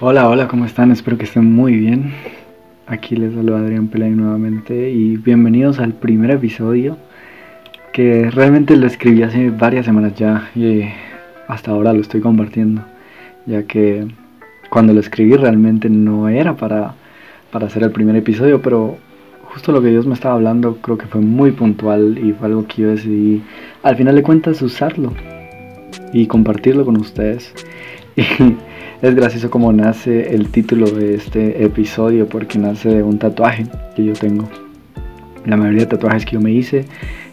Hola, hola, ¿cómo están? Espero que estén muy bien. Aquí les saluda Adrián Pelay nuevamente y bienvenidos al primer episodio que realmente lo escribí hace varias semanas ya y hasta ahora lo estoy compartiendo, ya que cuando lo escribí realmente no era para, para hacer el primer episodio, pero justo lo que Dios me estaba hablando creo que fue muy puntual y fue algo que yo decidí al final de cuentas usarlo y compartirlo con ustedes. Y es gracioso como nace el título de este episodio porque nace de un tatuaje que yo tengo. La mayoría de tatuajes que yo me hice,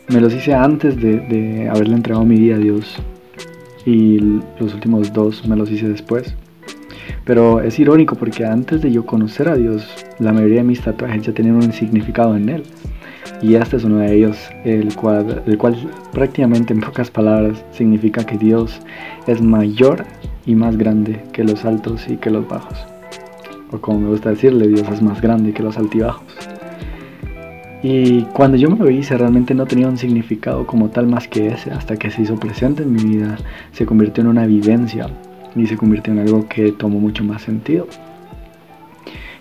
me los hice antes de, de haberle entregado mi vida a Dios. Y los últimos dos me los hice después. Pero es irónico porque antes de yo conocer a Dios, la mayoría de mis tatuajes ya tenían un significado en Él. Y este es uno de ellos, el cual, el cual prácticamente en pocas palabras significa que Dios es mayor y más grande que los altos y que los bajos. O como me gusta decirle, Dios es más grande que los altibajos. Y cuando yo me lo hice realmente no tenía un significado como tal más que ese, hasta que se hizo presente en mi vida, se convirtió en una vivencia y se convirtió en algo que tomó mucho más sentido.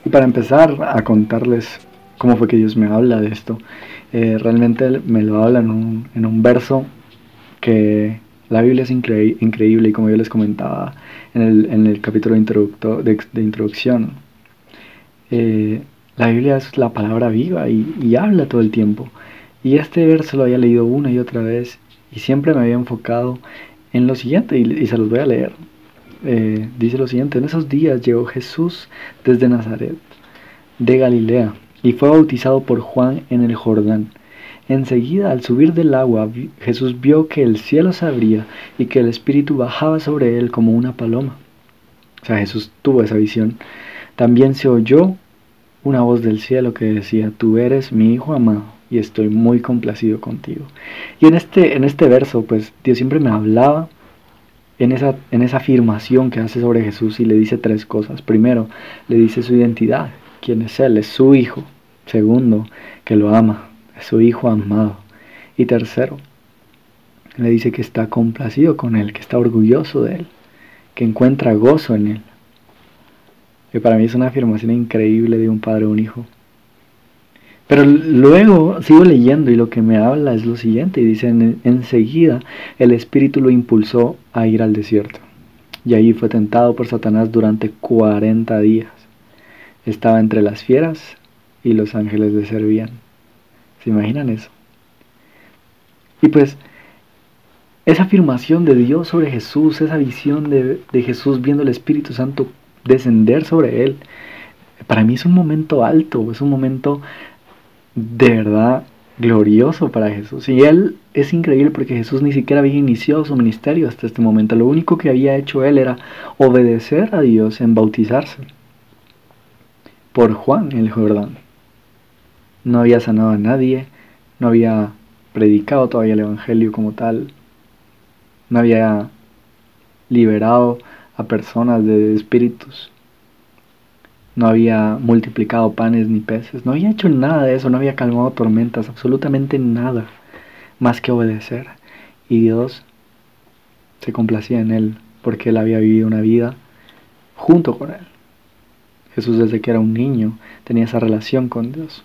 Y para empezar a contarles cómo fue que Dios me habla de esto, eh, realmente me lo habla en un, en un verso que la Biblia es increíble y como yo les comentaba en el, en el capítulo de, de, introducción, eh, la Biblia es la palabra viva y, habla todo el tiempo. Y este verso lo había leído una y otra vez y siempre me había enfocado en lo siguiente y, y se los voy a leer. Eh, dice lo siguiente, en esos días llegó Jesús desde Nazaret, de Galilea, y fue bautizado por Juan en el Jordán. Enseguida, al subir del agua, Jesús vio que el cielo se abría y que el Espíritu bajaba sobre él como una paloma. O sea, Jesús tuvo esa visión. También se oyó una voz del cielo que decía, tú eres mi Hijo amado y estoy muy complacido contigo. Y en este, en este verso, pues Dios siempre me hablaba en esa, en esa afirmación que hace sobre Jesús y le dice tres cosas. Primero, le dice su identidad, quién es Él, es su Hijo. Segundo, que lo ama su hijo amado. Y tercero, le dice que está complacido con él, que está orgulloso de él, que encuentra gozo en él. Y para mí es una afirmación increíble de un padre o un hijo. Pero luego sigo leyendo y lo que me habla es lo siguiente, y dice, enseguida el Espíritu lo impulsó a ir al desierto. Y allí fue tentado por Satanás durante 40 días. Estaba entre las fieras y los ángeles le servían. ¿Se imaginan eso? Y pues esa afirmación de Dios sobre Jesús, esa visión de, Jesús viendo el Espíritu Santo descender sobre él, para mí es un momento alto, es un momento de verdad glorioso para Jesús. Y él es increíble porque Jesús ni siquiera había iniciado su ministerio hasta este momento. Lo único que había hecho él era obedecer a Dios en bautizarse por Juan el Jordán no había sanado a nadie, no había predicado todavía el Evangelio como tal, no había liberado a personas de espíritus, no había multiplicado panes ni peces, no había hecho nada de eso, no había calmado tormentas, absolutamente nada más que obedecer. Y Dios se complacía en él porque él había vivido una vida junto con él. Jesús desde que era un niño tenía esa relación con Dios.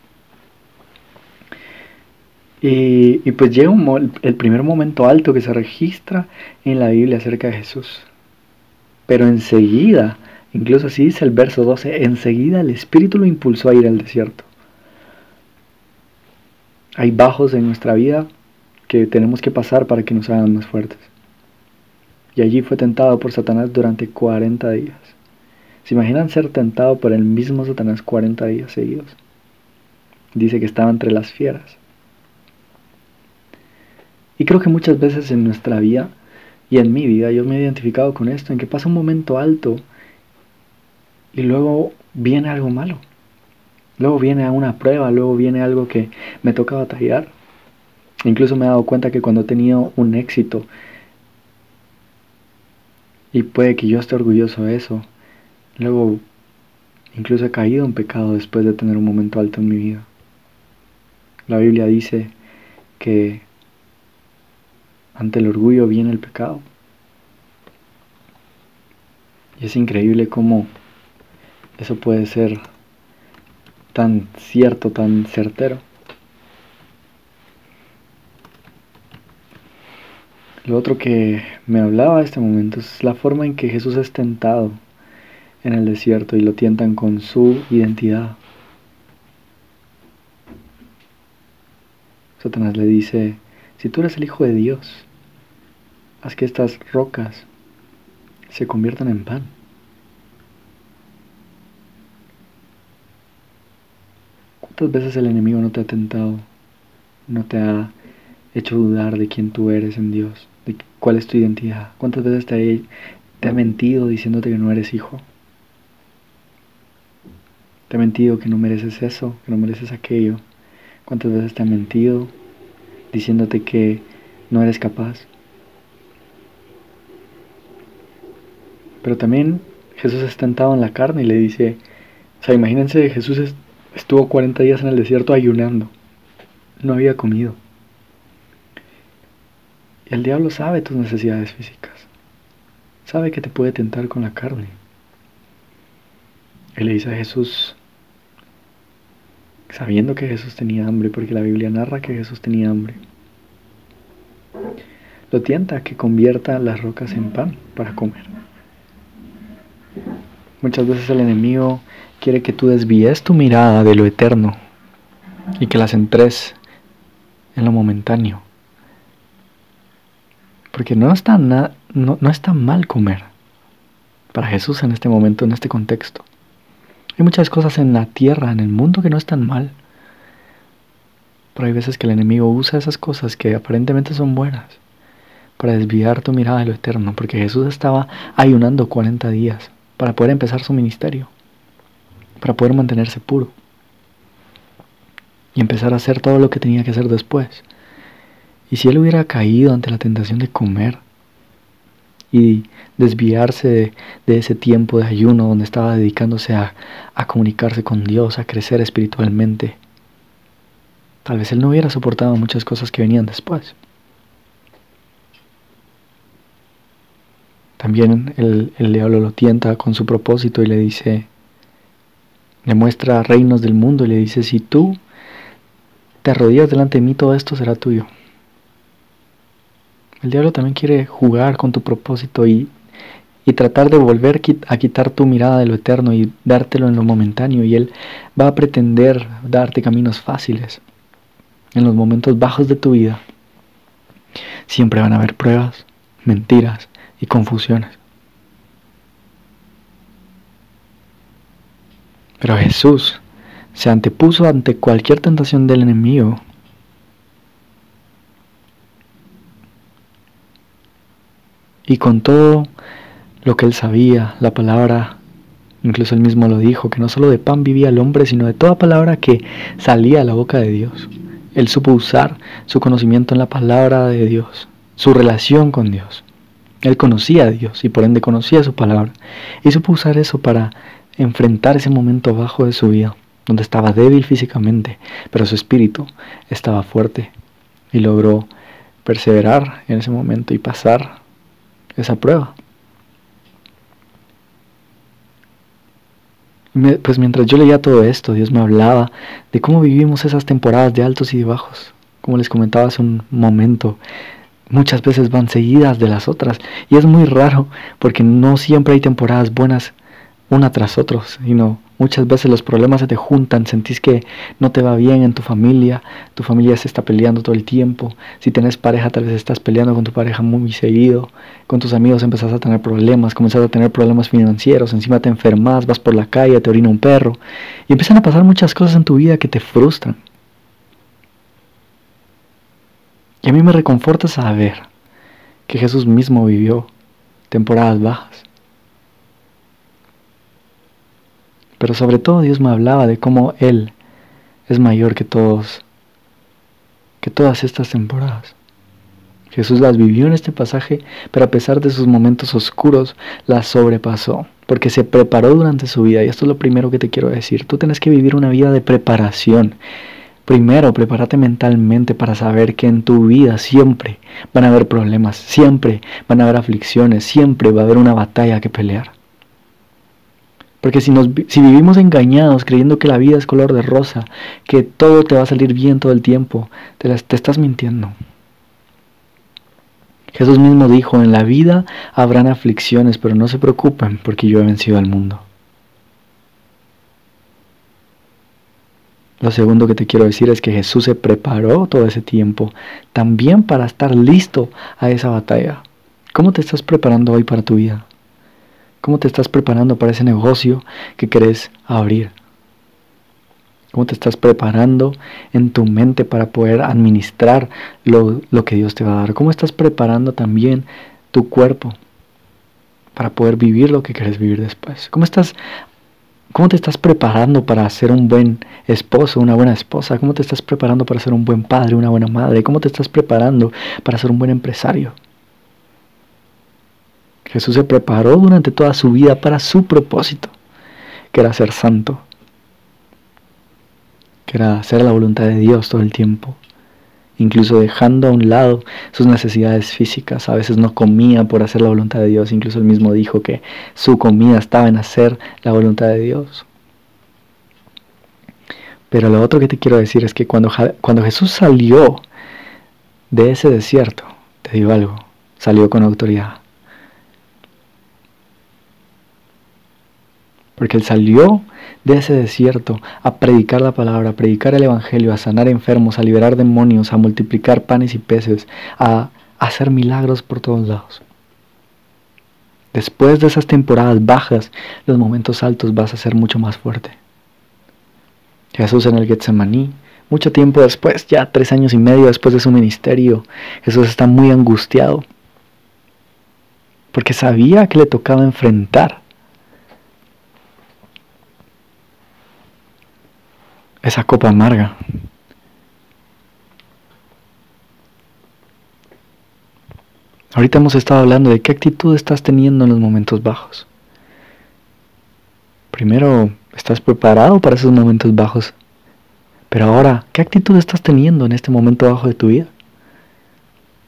Y, pues llega el primer momento alto que se registra en la Biblia acerca de Jesús. Pero enseguida, incluso así dice el verso 12, enseguida el Espíritu lo impulsó a ir al desierto. Hay bajos en nuestra vida que tenemos que pasar para que nos hagan más fuertes. Y allí fue tentado por Satanás durante 40 días. ¿Se imaginan ser tentado por el mismo Satanás 40 días seguidos? Dice que estaba entre las fieras. Y creo que muchas veces en nuestra vida y en mi vida yo me he identificado con esto, en que pasa un momento alto y luego viene algo malo. Luego viene una prueba, luego viene algo que me toca batallar. Incluso me he dado cuenta que cuando he tenido un éxito, y puede que yo esté orgulloso de eso, luego incluso he caído en pecado después de tener un momento alto en mi vida. La Biblia dice que ante el orgullo viene el pecado. Y es increíble cómo eso puede ser tan cierto, tan certero. Lo otro que me hablaba este momento es la forma en que Jesús es tentado en el desierto y lo tientan con su identidad. Satanás le dice, si tú eres el Hijo de Dios, haz que estas rocas se conviertan en pan. ¿Cuántas veces el enemigo no te ha tentado, no te ha hecho dudar de quién tú eres en Dios, de cuál es tu identidad? ¿Cuántas veces te ha, mentido diciéndote que no eres hijo? Te ha mentido que no mereces eso, que no mereces aquello. ¿Cuántas veces te ha mentido diciéndote que no eres capaz? Pero también Jesús es tentado en la carne y le dice, o sea, imagínense, Jesús estuvo 40 días en el desierto ayunando, no había comido. Y el diablo sabe tus necesidades físicas, sabe que te puede tentar con la carne. Él le dice a Jesús, sabiendo que Jesús tenía hambre, porque la Biblia narra que Jesús tenía hambre, lo tienta a que convierta las rocas en pan para comer. Muchas veces el enemigo quiere que tú desvíes tu mirada de lo eterno y que la centres en lo momentáneo. Porque no está, no, no está mal comer para Jesús en este momento, en este contexto. Hay muchas cosas en la tierra, en el mundo que no están mal. Pero hay veces que el enemigo usa esas cosas que aparentemente son buenas para desviar tu mirada de lo eterno, porque Jesús estaba ayunando 40 días para poder empezar su ministerio, para poder mantenerse puro y empezar a hacer todo lo que tenía que hacer después. Y si él hubiera caído ante la tentación de comer y desviarse de, ese tiempo de ayuno donde estaba dedicándose a, comunicarse con Dios, a crecer espiritualmente, tal vez él no hubiera soportado muchas cosas que venían después. También el, el diablo lo tienta con su propósito y le dice, le muestra reinos del mundo y le dice, si tú te arrodillas delante de mí, todo esto será tuyo. El diablo también quiere jugar con tu propósito y, y tratar de volver a quitar tu mirada de lo eterno y dártelo en lo momentáneo. Y él va a pretender darte caminos fáciles en los momentos bajos de tu vida. Siempre van a haber pruebas, mentiras, y confusiones. Pero Jesús se antepuso ante cualquier tentación del enemigo. Y con todo lo que él sabía, la palabra, incluso él mismo lo dijo, que no solo de pan vivía el hombre, sino de toda palabra que salía de la boca de Dios. Él supo usar su conocimiento en la palabra de Dios, su relación con Dios. Él conocía a Dios y por ende conocía su palabra. Y supo usar eso para enfrentar ese momento bajo de su vida, donde estaba débil físicamente, pero su espíritu estaba fuerte. Y logró perseverar en ese momento y pasar esa prueba. Pues mientras yo leía todo esto, Dios me hablaba de cómo vivimos esas temporadas de altos y de bajos. Como les comentaba hace un momento, muchas veces van seguidas de las otras. Y es muy raro porque no siempre hay temporadas buenas una tras otra, sino muchas veces los problemas se te juntan, sentís que no te va bien en tu familia, tu familia se está peleando todo el tiempo, si tienes pareja tal vez estás peleando con tu pareja muy seguido, con tus amigos empezás a tener problemas, comenzás a tener problemas financieros, encima te enfermas, vas por la calle, te orina un perro, y empiezan a pasar muchas cosas en tu vida que te frustran. Y a mí me reconforta saber que Jesús mismo vivió temporadas bajas. Pero sobre todo Dios me hablaba de cómo Él es mayor que todos, que todas estas temporadas. Jesús las vivió en este pasaje, pero a pesar de sus momentos oscuros, las sobrepasó, porque se preparó durante su vida. Y esto es lo primero que te quiero decir. Tú tienes que vivir una vida de preparación. Primero, prepárate mentalmente para saber que en tu vida siempre van a haber problemas, siempre van a haber aflicciones, siempre va a haber una batalla que pelear. Porque si, nos, si vivimos engañados creyendo que la vida es color de rosa, que todo te va a salir bien todo el tiempo, te, te estás mintiendo. Jesús mismo dijo, en la vida habrán aflicciones, pero no se preocupen porque yo he vencido al mundo. Lo segundo que te quiero decir es que Jesús se preparó todo ese tiempo también para estar listo a esa batalla. ¿Cómo te estás preparando hoy para tu vida? ¿Cómo te estás preparando para ese negocio que querés abrir? ¿Cómo te estás preparando en tu mente para poder administrar lo, que Dios te va a dar? ¿Cómo estás preparando también tu cuerpo para poder vivir lo que quieres vivir después? ¿Cómo estás ¿Cómo te estás preparando para ser un buen esposo, una buena esposa? ¿Cómo te estás preparando para ser un buen padre, una buena madre? ¿Cómo te estás preparando para ser un buen empresario? Jesús se preparó durante toda su vida para su propósito, que era ser santo, que era hacer la voluntad de Dios todo el tiempo, incluso dejando a un lado sus necesidades físicas. A veces no comía por hacer la voluntad de Dios, incluso él mismo dijo que su comida estaba en hacer la voluntad de Dios. Pero lo otro que te quiero decir es que cuando, cuando Jesús salió de ese desierto, te digo algo, salió con autoridad. Porque él salió de ese desierto a predicar la palabra, a predicar el Evangelio, a sanar enfermos, a liberar demonios, a multiplicar panes y peces, a hacer milagros por todos lados. Después de esas temporadas bajas, los momentos altos vas a ser mucho más fuerte. Jesús en el Getsemaní, mucho tiempo después, ya tres años y medio después de su ministerio, Jesús está muy angustiado porque sabía que le tocaba enfrentar esa copa amarga. Ahorita hemos estado hablando de qué actitud estás teniendo en los momentos bajos. Primero, ¿estás preparado para esos momentos bajos? Pero ahora, ¿qué actitud estás teniendo en este momento bajo de tu vida?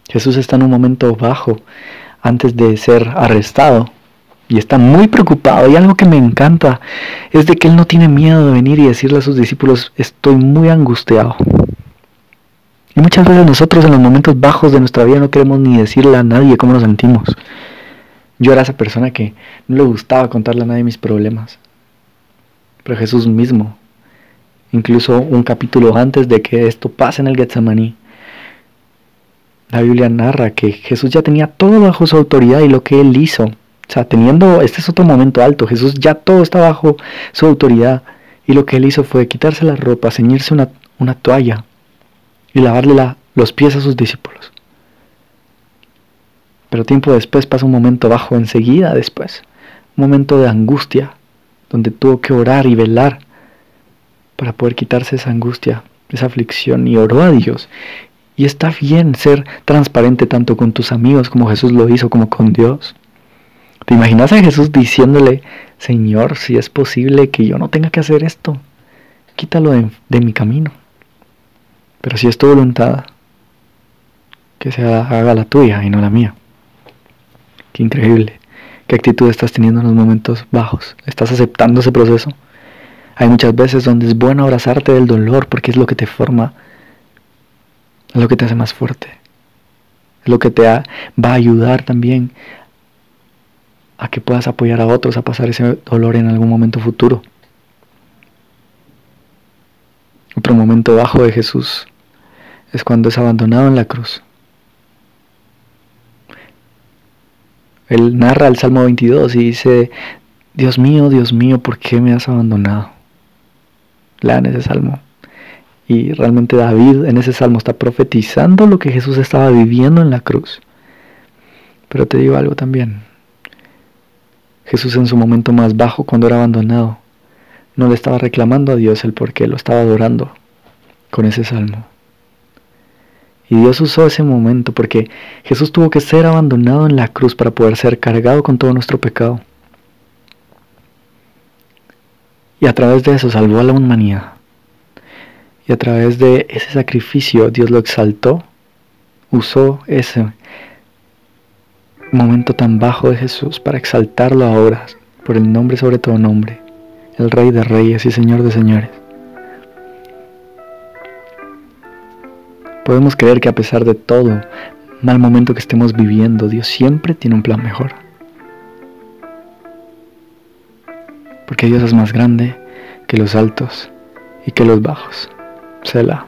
Jesús está en un momento bajo antes de ser arrestado y está muy preocupado. Y algo que me encanta es de que él no tiene miedo de venir y decirle a sus discípulos, estoy muy angustiado. Y muchas veces nosotros en los momentos bajos de nuestra vida no queremos ni decirle a nadie cómo nos sentimos. Yo era esa persona que no le gustaba contarle a nadie mis problemas. Pero Jesús mismo, incluso un capítulo antes de que esto pase en el Getsemaní, la Biblia narra que Jesús ya tenía todo bajo su autoridad y lo que él hizo o sea, teniendo, este es otro momento alto, Jesús ya todo está bajo su autoridad y lo que él hizo fue quitarse la ropa, ceñirse una, una toalla y lavarle la, los pies a sus discípulos. Pero tiempo después pasa un momento bajo enseguida después, un momento de angustia, donde tuvo que orar y velar para poder quitarse esa angustia, esa aflicción y oró a Dios. Y está bien ser transparente tanto con tus amigos como Jesús lo hizo, como con Dios. ¿Te imaginas a Jesús diciéndole, Señor, si es posible que yo no tenga que hacer esto, quítalo de, mi camino? Pero si es tu voluntad, que se haga la tuya y no la mía. Qué increíble. ¿Qué actitud estás teniendo en los momentos bajos? ¿Estás aceptando ese proceso? Hay muchas veces donde es bueno abrazarte del dolor porque es lo que te forma, es lo que te hace más fuerte, es lo que te va a ayudar también a que puedas apoyar a otros a pasar ese dolor en algún momento futuro. Otro momento bajo de Jesús es cuando es abandonado en la cruz. Él narra el Salmo 22 y dice, Dios mío, Dios mío, ¿por qué me has abandonado? Lean ese salmo. Y realmente David en ese salmo está profetizando lo que Jesús estaba viviendo en la cruz. Pero te digo algo también. Jesús en su momento más bajo, cuando era abandonado, no le estaba reclamando a Dios el por qué, lo estaba adorando con ese salmo. Y Dios usó ese momento porque Jesús tuvo que ser abandonado en la cruz para poder ser cargado con todo nuestro pecado. Y a través de eso salvó a la humanidad. Y a través de ese sacrificio Dios lo exaltó, usó ese momento tan bajo de Jesús para exaltarlo ahora por el nombre sobre todo nombre. el Rey de Reyes y Señor de Señores. Podemos creer que a pesar de todo mal momento que estemos viviendo, Dios siempre tiene un plan mejor. Porque Dios es más grande que los altos y que los bajos. Selah.